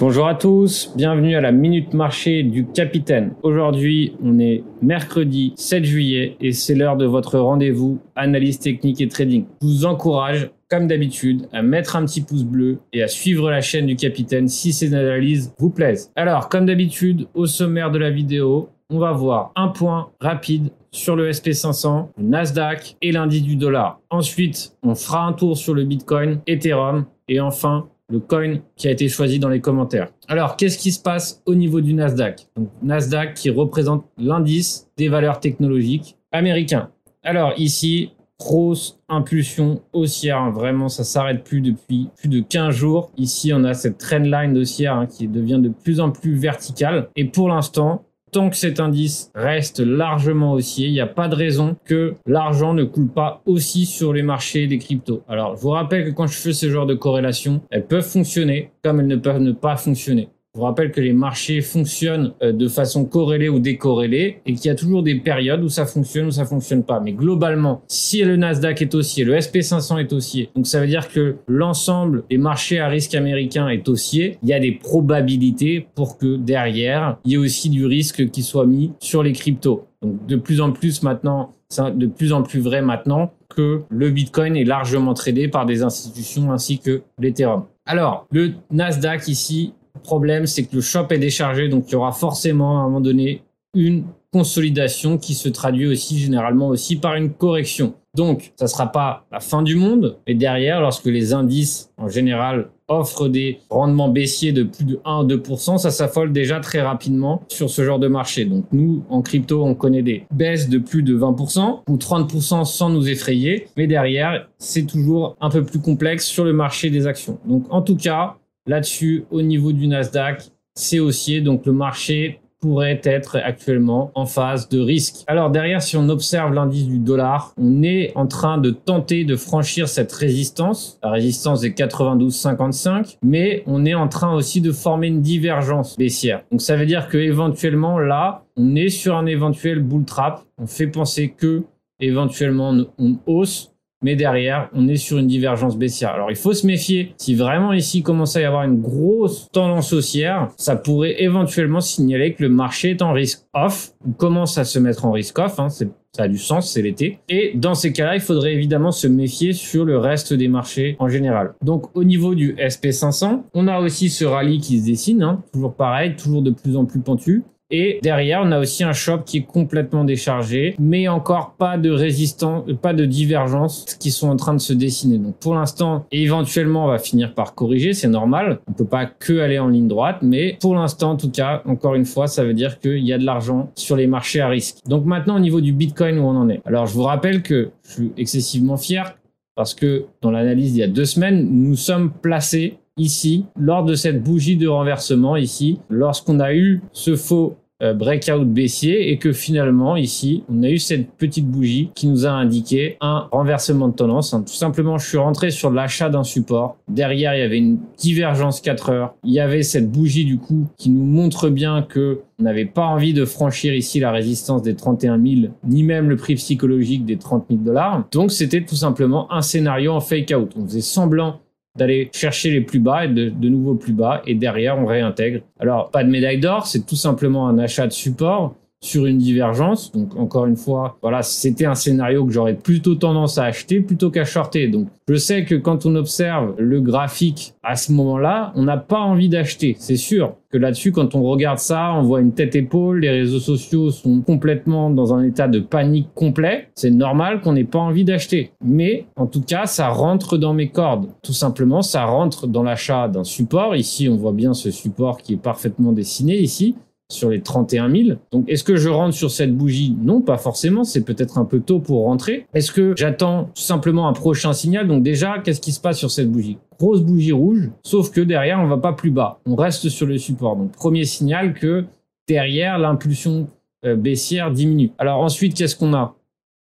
Bonjour à tous, bienvenue à la Minute Marché du Capitaine. Aujourd'hui, on est mercredi 7 juillet et c'est l'heure de votre rendez-vous analyse technique et trading. Je vous encourage, comme d'habitude, à mettre un petit pouce bleu et à suivre la chaîne du Capitaine si ces analyses vous plaisent. Alors, comme d'habitude, au sommaire de la vidéo, on va voir un point rapide sur le SP500, le Nasdaq et l'indice du dollar. Ensuite, on fera un tour sur le Bitcoin, Ethereum et enfin le coin qui a été choisi dans les commentaires. Alors, qu'est-ce qui se passe au niveau du Nasdaq? Nasdaq qui représente l'indice des valeurs technologiques américains. Alors ici, grosse impulsion haussière. Hein. Vraiment, ça s'arrête plus depuis plus de 15 jours. Ici, on a cette trendline haussière hein, qui devient de plus en plus verticale. Et pour l'instant, tant que cet indice reste largement haussier, il n'y a pas de raison que l'argent ne coule pas aussi sur les marchés des cryptos. Alors, je vous rappelle que quand je fais ce genre de corrélation, elles peuvent fonctionner comme elles ne peuvent ne pas fonctionner. Je vous rappelle que les marchés fonctionnent euh, de façon corrélée ou décorrélée et qu'il y a toujours des périodes où ça fonctionne ou ça fonctionne pas. Mais globalement, si le Nasdaq est haussier, le SP500 est haussier, donc ça veut dire que l'ensemble des marchés à risque américains est haussier, il y a des probabilités pour que derrière, il y ait aussi du risque qui soit mis sur les cryptos. Donc de plus en plus maintenant, c'est de plus en plus vrai maintenant que le Bitcoin est largement tradé par des institutions ainsi que l'Ethereum. Alors, le Nasdaq ici le problème, c'est que le shop est déchargé, donc il y aura forcément à un moment donné une consolidation qui se traduit aussi généralement aussi par une correction. Donc, ça sera pas la fin du monde, mais derrière, lorsque les indices en général offrent des rendements baissiers de plus de 1 ou 2%, ça s'affole déjà très rapidement sur ce genre de marché. Donc nous, en crypto, on connaît des baisses de plus de 20% ou 30% sans nous effrayer, mais derrière, c'est toujours un peu plus complexe sur le marché des actions. Donc en tout cas, Là-dessus, au niveau du Nasdaq, c'est haussier, donc le marché pourrait être actuellement en phase de risque. Alors derrière, si on observe l'indice du dollar, on est en train de tenter de franchir cette résistance. La résistance est 92,55, mais on est en train aussi de former une divergence baissière. Donc ça veut dire que éventuellement là, on est sur un éventuel bull trap. On fait penser que éventuellement on hausse mais derrière, on est sur une divergence baissière. Alors il faut se méfier. Si vraiment ici commence à y avoir une grosse tendance haussière, ça pourrait éventuellement signaler que le marché est en risque off ou commence à se mettre en risque off. Hein, ça a du sens, c'est l'été. Et dans ces cas-là, il faudrait évidemment se méfier sur le reste des marchés en général. Donc au niveau du SP500, on a aussi ce rallye qui se dessine, hein, toujours pareil, toujours de plus en plus pentu. Et derrière, on a aussi un shop qui est complètement déchargé, mais encore pas de résistance, pas de divergence qui sont en train de se dessiner. Donc pour l'instant, éventuellement, on va finir par corriger, c'est normal. On peut pas que aller en ligne droite, mais pour l'instant, en tout cas, encore une fois, ça veut dire qu'il y a de l'argent sur les marchés à risque. Donc maintenant, au niveau du Bitcoin, où on en est. Alors je vous rappelle que je suis excessivement fier parce que dans l'analyse il y a deux semaines, nous sommes placés ici, lors de cette bougie de renversement ici, lorsqu'on a eu ce faux euh, breakout baissier et que finalement ici on a eu cette petite bougie qui nous a indiqué un renversement de tendance. Tout simplement je suis rentré sur l'achat d'un support. Derrière il y avait une divergence 4 heures. Il y avait cette bougie du coup qui nous montre bien que on n'avait pas envie de franchir ici la résistance des 31 000 ni même le prix psychologique des 30 000 dollars. Donc c'était tout simplement un scénario en fake out. On faisait semblant d'aller chercher les plus bas et de, de nouveau plus bas et derrière on réintègre. Alors pas de médaille d'or, c'est tout simplement un achat de support sur une divergence. Donc encore une fois, voilà, c'était un scénario que j'aurais plutôt tendance à acheter plutôt qu'à shorter. Donc je sais que quand on observe le graphique à ce moment-là, on n'a pas envie d'acheter. C'est sûr que là-dessus, quand on regarde ça, on voit une tête-épaule, les réseaux sociaux sont complètement dans un état de panique complet. C'est normal qu'on n'ait pas envie d'acheter. Mais en tout cas, ça rentre dans mes cordes. Tout simplement, ça rentre dans l'achat d'un support. Ici, on voit bien ce support qui est parfaitement dessiné ici sur les 31 000. Donc, est-ce que je rentre sur cette bougie? Non, pas forcément. C'est peut-être un peu tôt pour rentrer. Est-ce que j'attends simplement un prochain signal? Donc déjà, qu'est-ce qui se passe sur cette bougie? Grosse bougie rouge, sauf que derrière, on va pas plus bas. On reste sur le support. Donc, premier signal que derrière, l'impulsion euh, baissière diminue. Alors ensuite, qu'est-ce qu'on a?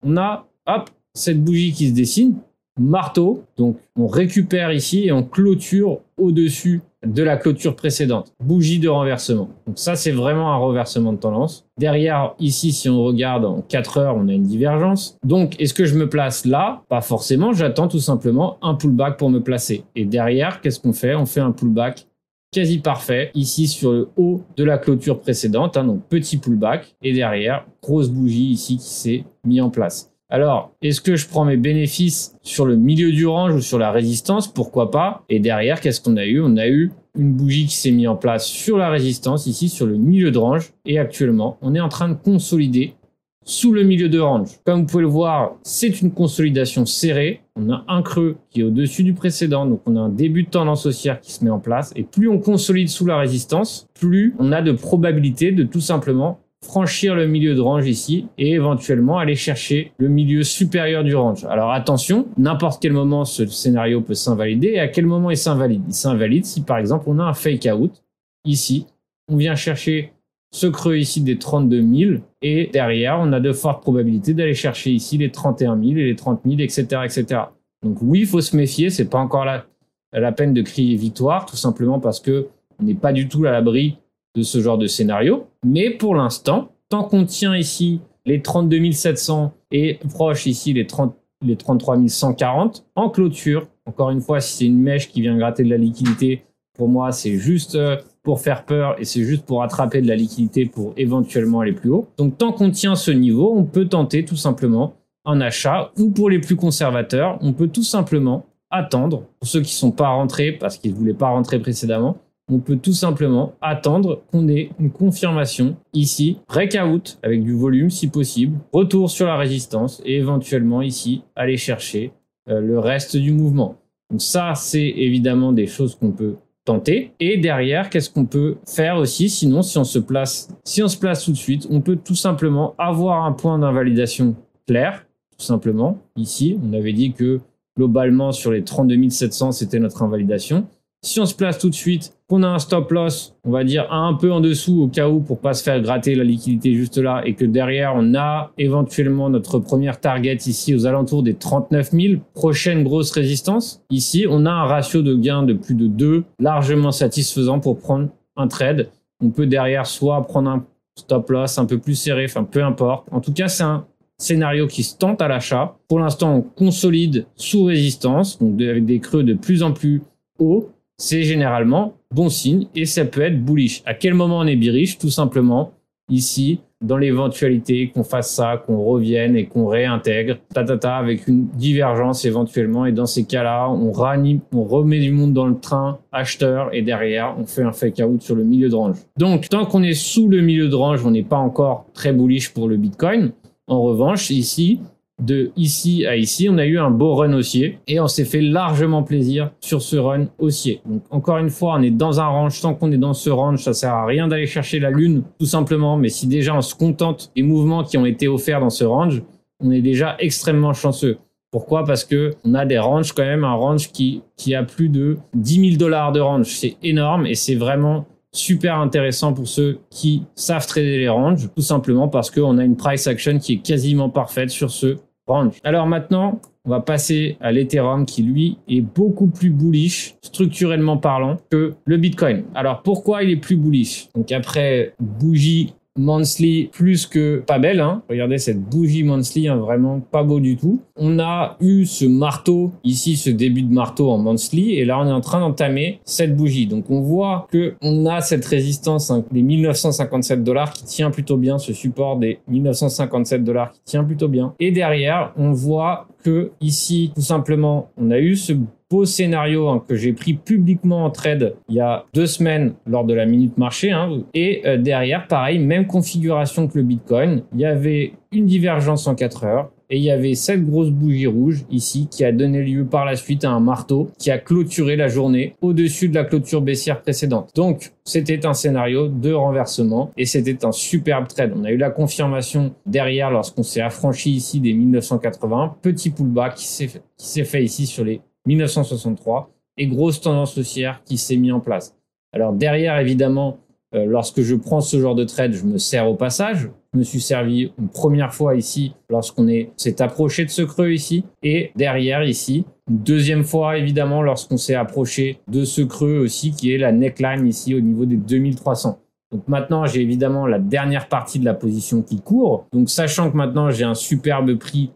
On a, hop, cette bougie qui se dessine, marteau. Donc, on récupère ici et on clôture au-dessus de la clôture précédente. Bougie de renversement. Donc ça, c'est vraiment un reversement de tendance. Derrière, ici, si on regarde en 4 heures, on a une divergence. Donc, est-ce que je me place là? Pas forcément. J'attends tout simplement un pullback pour me placer. Et derrière, qu'est-ce qu'on fait? On fait un pullback quasi parfait ici sur le haut de la clôture précédente, hein, donc petit pullback, et derrière, grosse bougie ici qui s'est mis en place. Alors, est-ce que je prends mes bénéfices sur le milieu du range ou sur la résistance? Pourquoi pas? Et derrière, qu'est-ce qu'on a eu? On a eu une bougie qui s'est mise en place sur la résistance, ici sur le milieu de range. Et actuellement, on est en train de consolider sous le milieu de range. Comme vous pouvez le voir, c'est une consolidation serrée. On a un creux qui est au-dessus du précédent, donc on a un début de tendance haussière qui se met en place. Et plus on consolide sous la résistance, plus on a de probabilité de tout simplement franchir le milieu de range ici et éventuellement aller chercher le milieu supérieur du range. Alors attention, n'importe quel moment ce scénario peut s'invalider et à quel moment il s'invalide Il s'invalide si par exemple on a un fake out ici, on vient chercher ce creux ici des 32 000 et derrière on a de fortes probabilités d'aller chercher ici les 31 000 et les 30 000 etc etc. Donc oui, il faut se méfier, c'est pas encore la, la peine de crier victoire tout simplement parce que on n'est pas du tout à l'abri de ce genre de scénario. Mais pour l'instant, tant qu'on tient ici les 32 700 et proche ici les, 30, les 33 140 en clôture, encore une fois, si c'est une mèche qui vient gratter de la liquidité, pour moi, c'est juste euh, pour faire peur et c'est juste pour attraper de la liquidité pour éventuellement aller plus haut. Donc tant qu'on tient ce niveau, on peut tenter tout simplement un achat ou pour les plus conservateurs, on peut tout simplement attendre pour ceux qui sont pas rentrés parce qu'ils voulaient pas rentrer précédemment, on peut tout simplement attendre qu'on ait une confirmation ici, breakout avec du volume si possible, retour sur la résistance et éventuellement ici aller chercher euh, le reste du mouvement. Donc ça, c'est évidemment des choses qu'on peut tenter. Et derrière, qu'est-ce qu'on peut faire aussi? Sinon, si on se place, si on se place tout de suite, on peut tout simplement avoir un point d'invalidation clair, tout simplement. Ici, on avait dit que globalement sur les 32 700, c'était notre invalidation. Si on se place tout de suite, qu'on a un stop loss, on va dire un peu en dessous au cas où pour pas se faire gratter la liquidité juste là et que derrière on a éventuellement notre première target ici aux alentours des 39 000, prochaine grosse résistance. Ici, on a un ratio de gain de plus de 2 largement satisfaisant pour prendre un trade. On peut derrière soit prendre un stop loss un peu plus serré, enfin peu importe. En tout cas, c'est un scénario qui se tente à l'achat. Pour l'instant, on consolide sous résistance, donc avec des creux de plus en plus hauts c'est généralement bon signe et ça peut être bullish. À quel moment on est bearish Tout simplement ici, dans l'éventualité qu'on fasse ça, qu'on revienne et qu'on réintègre, ta, ta, ta, avec une divergence éventuellement. Et dans ces cas-là, on, ranime, on remet du monde dans le train acheteur et derrière, on fait un fake out sur le milieu de range. Donc, tant qu'on est sous le milieu de range, on n'est pas encore très bullish pour le Bitcoin. En revanche, ici, de ici à ici, on a eu un beau run haussier et on s'est fait largement plaisir sur ce run haussier. Donc encore une fois, on est dans un range. Tant qu'on est dans ce range, ça sert à rien d'aller chercher la lune, tout simplement. Mais si déjà on se contente des mouvements qui ont été offerts dans ce range, on est déjà extrêmement chanceux. Pourquoi? Parce que on a des ranges quand même, un range qui, qui a plus de 10 000 dollars de range. C'est énorme et c'est vraiment super intéressant pour ceux qui savent trader les ranges, tout simplement parce qu'on a une price action qui est quasiment parfaite sur ce alors maintenant, on va passer à l'Ethereum qui lui est beaucoup plus bullish structurellement parlant que le Bitcoin. Alors pourquoi il est plus bullish? Donc après bougie monthly plus que pas belle. Hein. Regardez cette bougie monthly, hein, vraiment pas beau du tout. On a eu ce marteau, ici ce début de marteau en monthly, et là on est en train d'entamer cette bougie. Donc on voit que on a cette résistance hein, des 1957 dollars qui tient plutôt bien, ce support des 1957 dollars qui tient plutôt bien. Et derrière, on voit que ici, tout simplement, on a eu ce beau scénario hein, que j'ai pris publiquement en trade il y a deux semaines lors de la minute marché. Hein, et euh, derrière, pareil, même configuration que le Bitcoin. Il y avait une divergence en 4 heures. Et il y avait cette grosse bougie rouge ici qui a donné lieu par la suite à un marteau qui a clôturé la journée au-dessus de la clôture baissière précédente. Donc, c'était un scénario de renversement et c'était un superbe trade. On a eu la confirmation derrière lorsqu'on s'est affranchi ici des 1980. Petit pullback qui s'est fait ici sur les 1963 et grosse tendance haussière qui s'est mis en place. Alors derrière, évidemment, euh, lorsque je prends ce genre de trade, je me sers au passage. Je me suis servi une première fois ici lorsqu'on s'est approché de ce creux ici et derrière ici. Une deuxième fois évidemment lorsqu'on s'est approché de ce creux aussi qui est la neckline ici au niveau des 2300. Donc maintenant, j'ai évidemment la dernière partie de la position qui court. Donc sachant que maintenant j'ai un superbe prix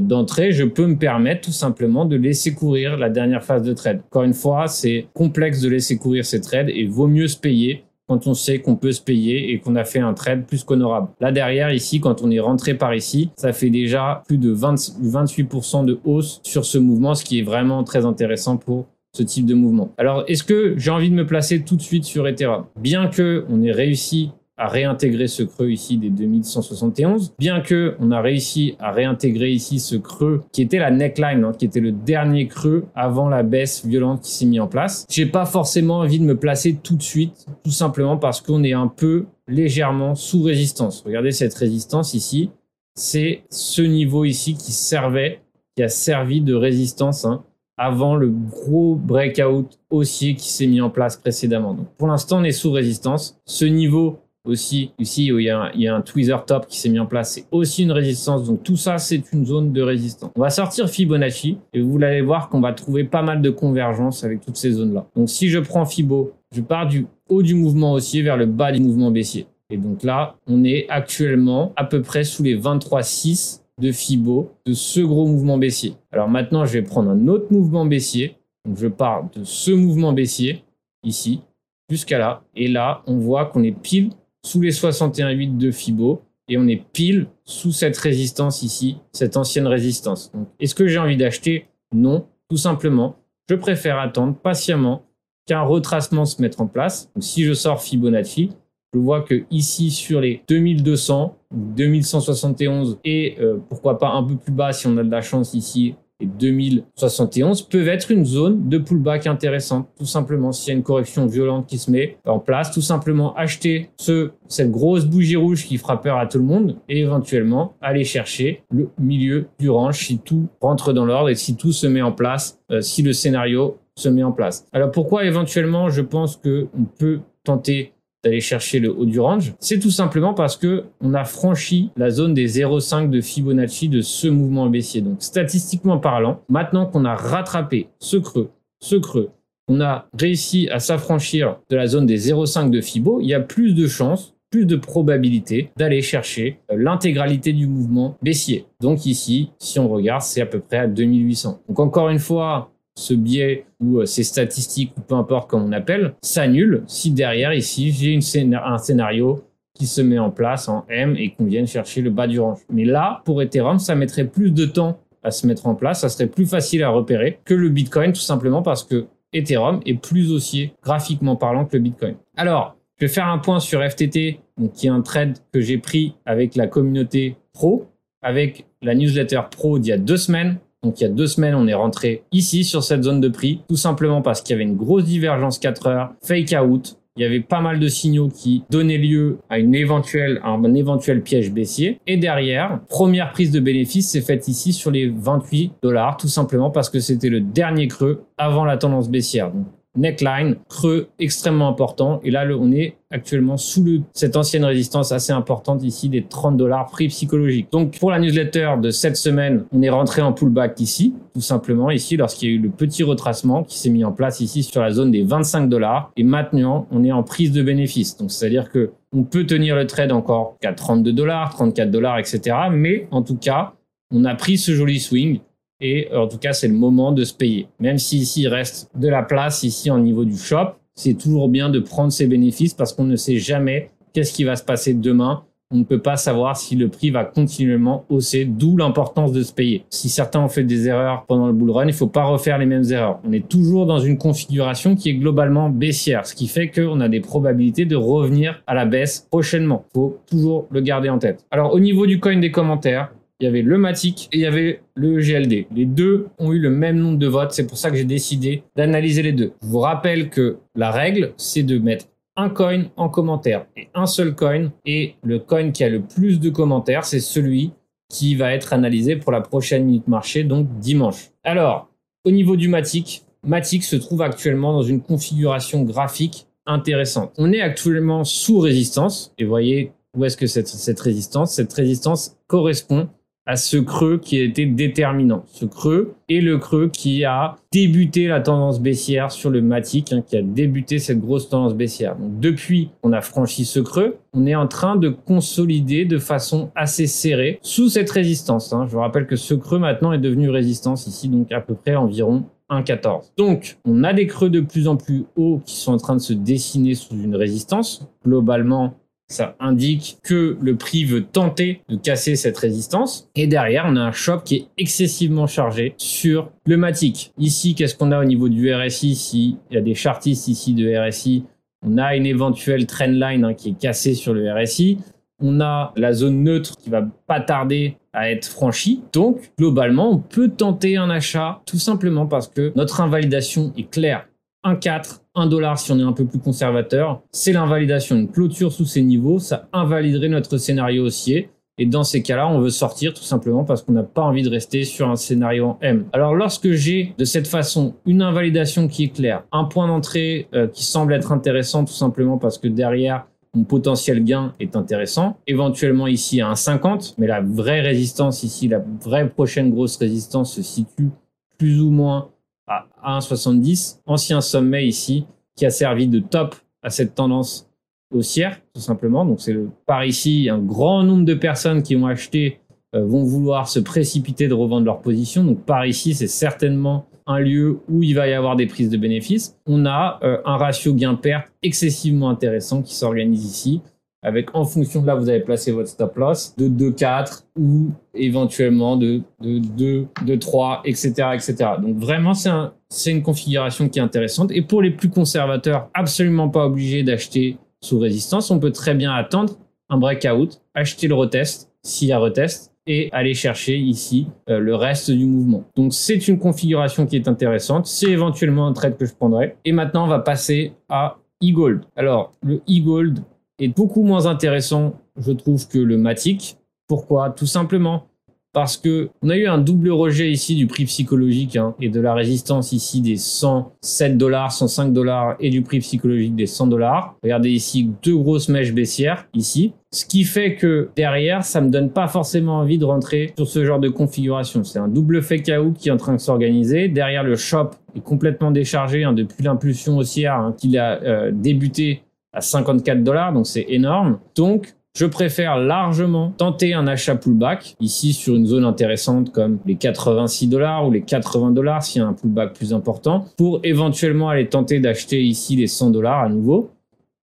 d'entrée, je peux me permettre tout simplement de laisser courir la dernière phase de trade. Encore une fois, c'est complexe de laisser courir ces trades et vaut mieux se payer quand on sait qu'on peut se payer et qu'on a fait un trade plus qu'honorable. Là derrière, ici, quand on est rentré par ici, ça fait déjà plus de 28% de hausse sur ce mouvement, ce qui est vraiment très intéressant pour ce type de mouvement. Alors, est-ce que j'ai envie de me placer tout de suite sur Ethereum? Bien que on ait réussi à réintégrer ce creux ici des 2171, bien que on a réussi à réintégrer ici ce creux qui était la neckline, hein, qui était le dernier creux avant la baisse violente qui s'est mise en place. J'ai pas forcément envie de me placer tout de suite, tout simplement parce qu'on est un peu légèrement sous résistance. Regardez cette résistance ici, c'est ce niveau ici qui servait, qui a servi de résistance hein, avant le gros breakout haussier qui s'est mis en place précédemment. Donc pour l'instant, on est sous résistance. Ce niveau aussi, ici où il y a un, il tweezer top qui s'est mis en place, c'est aussi une résistance. Donc tout ça, c'est une zone de résistance. On va sortir Fibonacci et vous allez voir qu'on va trouver pas mal de convergence avec toutes ces zones-là. Donc si je prends Fibo, je pars du haut du mouvement haussier vers le bas du mouvement baissier. Et donc là, on est actuellement à peu près sous les 23,6 de Fibo de ce gros mouvement baissier. Alors maintenant, je vais prendre un autre mouvement baissier. Donc je pars de ce mouvement baissier ici jusqu'à là. Et là, on voit qu'on est pile sous les 61,8 de Fibo et on est pile sous cette résistance ici, cette ancienne résistance. Est-ce que j'ai envie d'acheter? Non, tout simplement. Je préfère attendre patiemment qu'un retracement se mette en place. si je sors Fibonacci, je vois que ici sur les 2200, 2171 et euh, pourquoi pas un peu plus bas si on a de la chance ici et 2071 peuvent être une zone de pullback intéressante. Tout simplement, s'il y a une correction violente qui se met en place, tout simplement acheter ce, cette grosse bougie rouge qui fera peur à tout le monde et éventuellement aller chercher le milieu du range si tout rentre dans l'ordre et si tout se met en place, euh, si le scénario se met en place. Alors pourquoi éventuellement je pense que on peut tenter d'aller chercher le haut du range, c'est tout simplement parce que on a franchi la zone des 0,5 de Fibonacci de ce mouvement baissier. Donc statistiquement parlant, maintenant qu'on a rattrapé ce creux, ce creux, on a réussi à s'affranchir de la zone des 0,5 de Fibo, il y a plus de chances plus de probabilité d'aller chercher euh, l'intégralité du mouvement baissier. Donc ici, si on regarde, c'est à peu près à 2800. Donc encore une fois, ce biais ou euh, ces statistiques ou peu importe comment on appelle s'annule si derrière ici j'ai un scénario qui se met en place en M et qu'on vienne chercher le bas du range. Mais là, pour Ethereum, ça mettrait plus de temps à se mettre en place, ça serait plus facile à repérer que le Bitcoin, tout simplement parce que Ethereum est plus haussier graphiquement parlant que le Bitcoin. Alors, je vais faire un point sur FTT, donc qui est un trade que j'ai pris avec la communauté pro, avec la newsletter pro d'il y a deux semaines. Donc il y a deux semaines, on est rentré ici sur cette zone de prix, tout simplement parce qu'il y avait une grosse divergence 4 heures, fake out. Il y avait pas mal de signaux qui donnaient lieu à une éventuelle, un éventuel piège baissier. Et derrière, première prise de bénéfice s'est faite ici sur les 28 dollars, tout simplement parce que c'était le dernier creux avant la tendance baissière neckline, creux extrêmement important. Et là, on est actuellement sous le, cette ancienne résistance assez importante ici des 30 dollars prix psychologique. Donc pour la newsletter de cette semaine, on est rentré en pullback ici, tout simplement ici lorsqu'il y a eu le petit retracement qui s'est mis en place ici sur la zone des 25 dollars. Et maintenant, on est en prise de bénéfice. Donc c'est-à-dire que on peut tenir le trade encore qu'à 32 dollars, 34 dollars, etc. Mais en tout cas, on a pris ce joli swing et en tout cas, c'est le moment de se payer. Même si ici, il reste de la place ici au niveau du shop, c'est toujours bien de prendre ses bénéfices parce qu'on ne sait jamais qu'est-ce qui va se passer demain. On ne peut pas savoir si le prix va continuellement hausser, d'où l'importance de se payer. Si certains ont fait des erreurs pendant le bull run, il ne faut pas refaire les mêmes erreurs. On est toujours dans une configuration qui est globalement baissière, ce qui fait qu'on a des probabilités de revenir à la baisse prochainement. Faut toujours le garder en tête. Alors au niveau du coin des commentaires, il y avait le Matic et il y avait le GLD. Les deux ont eu le même nombre de votes, c'est pour ça que j'ai décidé d'analyser les deux. Je vous rappelle que la règle, c'est de mettre un coin en commentaire et un seul coin. Et le coin qui a le plus de commentaires, c'est celui qui va être analysé pour la prochaine minute marché, donc dimanche. Alors, au niveau du Matic, Matic se trouve actuellement dans une configuration graphique intéressante. On est actuellement sous résistance et voyez où est-ce que cette, cette résistance, cette résistance correspond à ce creux qui a été déterminant. Ce creux est le creux qui a débuté la tendance baissière sur le Matic, hein, qui a débuté cette grosse tendance baissière. Donc depuis qu'on a franchi ce creux, on est en train de consolider de façon assez serrée sous cette résistance. Hein. Je vous rappelle que ce creux maintenant est devenu résistance ici, donc à peu près environ 1,14. Donc, on a des creux de plus en plus hauts qui sont en train de se dessiner sous une résistance. Globalement, ça indique que le prix veut tenter de casser cette résistance. Et derrière, on a un choc qui est excessivement chargé sur le Matic. Ici, qu'est-ce qu'on a au niveau du RSI il y a des chartistes ici de RSI. On a une éventuelle trendline hein, qui est cassée sur le RSI. On a la zone neutre qui va pas tarder à être franchie. Donc, globalement, on peut tenter un achat tout simplement parce que notre invalidation est claire. 1,4, 1 dollar si on est un peu plus conservateur. C'est l'invalidation. Une clôture sous ces niveaux, ça invaliderait notre scénario haussier. Et dans ces cas-là, on veut sortir tout simplement parce qu'on n'a pas envie de rester sur un scénario en M. Alors lorsque j'ai de cette façon une invalidation qui est claire, un point d'entrée euh, qui semble être intéressant tout simplement parce que derrière, mon potentiel gain est intéressant. Éventuellement ici à 1,50, mais la vraie résistance ici, la vraie prochaine grosse résistance se situe plus ou moins à 1,70, ancien sommet ici, qui a servi de top à cette tendance haussière, tout simplement. Donc c'est par ici, un grand nombre de personnes qui ont acheté euh, vont vouloir se précipiter de revendre leur position. Donc par ici, c'est certainement un lieu où il va y avoir des prises de bénéfices. On a euh, un ratio gain-perte excessivement intéressant qui s'organise ici avec en fonction de là vous avez placé votre stop loss de 2,4 ou éventuellement de, de 2, de 3, etc., etc. Donc vraiment c'est un, c'est une configuration qui est intéressante et pour les plus conservateurs, absolument pas obligé d'acheter sous résistance, on peut très bien attendre un breakout, acheter le retest s'il y a retest et aller chercher ici euh, le reste du mouvement. Donc c'est une configuration qui est intéressante, c'est éventuellement un trade que je prendrai. Et maintenant on va passer à e-gold. Alors le e-gold, est beaucoup moins intéressant, je trouve, que le Matic. Pourquoi? Tout simplement parce que on a eu un double rejet ici du prix psychologique hein, et de la résistance ici des 107 dollars, 105 dollars et du prix psychologique des 100 dollars. Regardez ici deux grosses mèches baissières ici. Ce qui fait que derrière, ça me donne pas forcément envie de rentrer sur ce genre de configuration. C'est un double fake out qui est en train de s'organiser. Derrière, le shop est complètement déchargé hein, depuis l'impulsion haussière hein, qu'il a euh, débuté à 54 dollars, donc c'est énorme. Donc, je préfère largement tenter un achat pullback, ici sur une zone intéressante comme les 86 dollars ou les 80 dollars s'il y a un pullback plus important, pour éventuellement aller tenter d'acheter ici les 100 dollars à nouveau,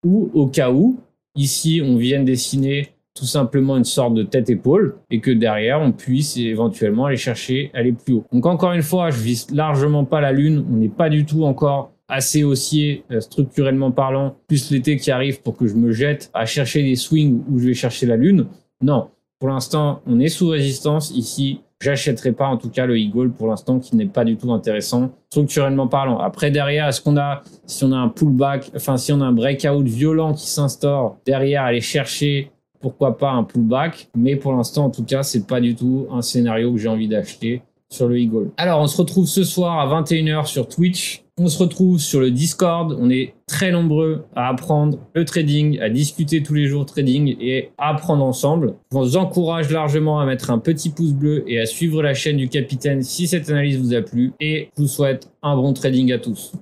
ou au cas où, ici on vienne dessiner tout simplement une sorte de tête-épaule et que derrière on puisse éventuellement aller chercher aller plus haut. Donc encore une fois, je vise largement pas la lune, on n'est pas du tout encore assez haussier euh, structurellement parlant, plus l'été qui arrive pour que je me jette à chercher des swings où je vais chercher la lune. Non, pour l'instant, on est sous résistance ici. J'achèterai pas en tout cas le Eagle pour l'instant qui n'est pas du tout intéressant structurellement parlant. Après derrière, est-ce qu'on a si on a un pullback, enfin si on a un breakout violent qui s'instaure derrière, aller chercher pourquoi pas un pullback, mais pour l'instant en tout cas, c'est pas du tout un scénario que j'ai envie d'acheter sur le Eagle. Alors, on se retrouve ce soir à 21h sur Twitch. On se retrouve sur le Discord. On est très nombreux à apprendre le trading, à discuter tous les jours trading et à apprendre ensemble. Je vous encourage largement à mettre un petit pouce bleu et à suivre la chaîne du capitaine si cette analyse vous a plu. Et je vous souhaite un bon trading à tous.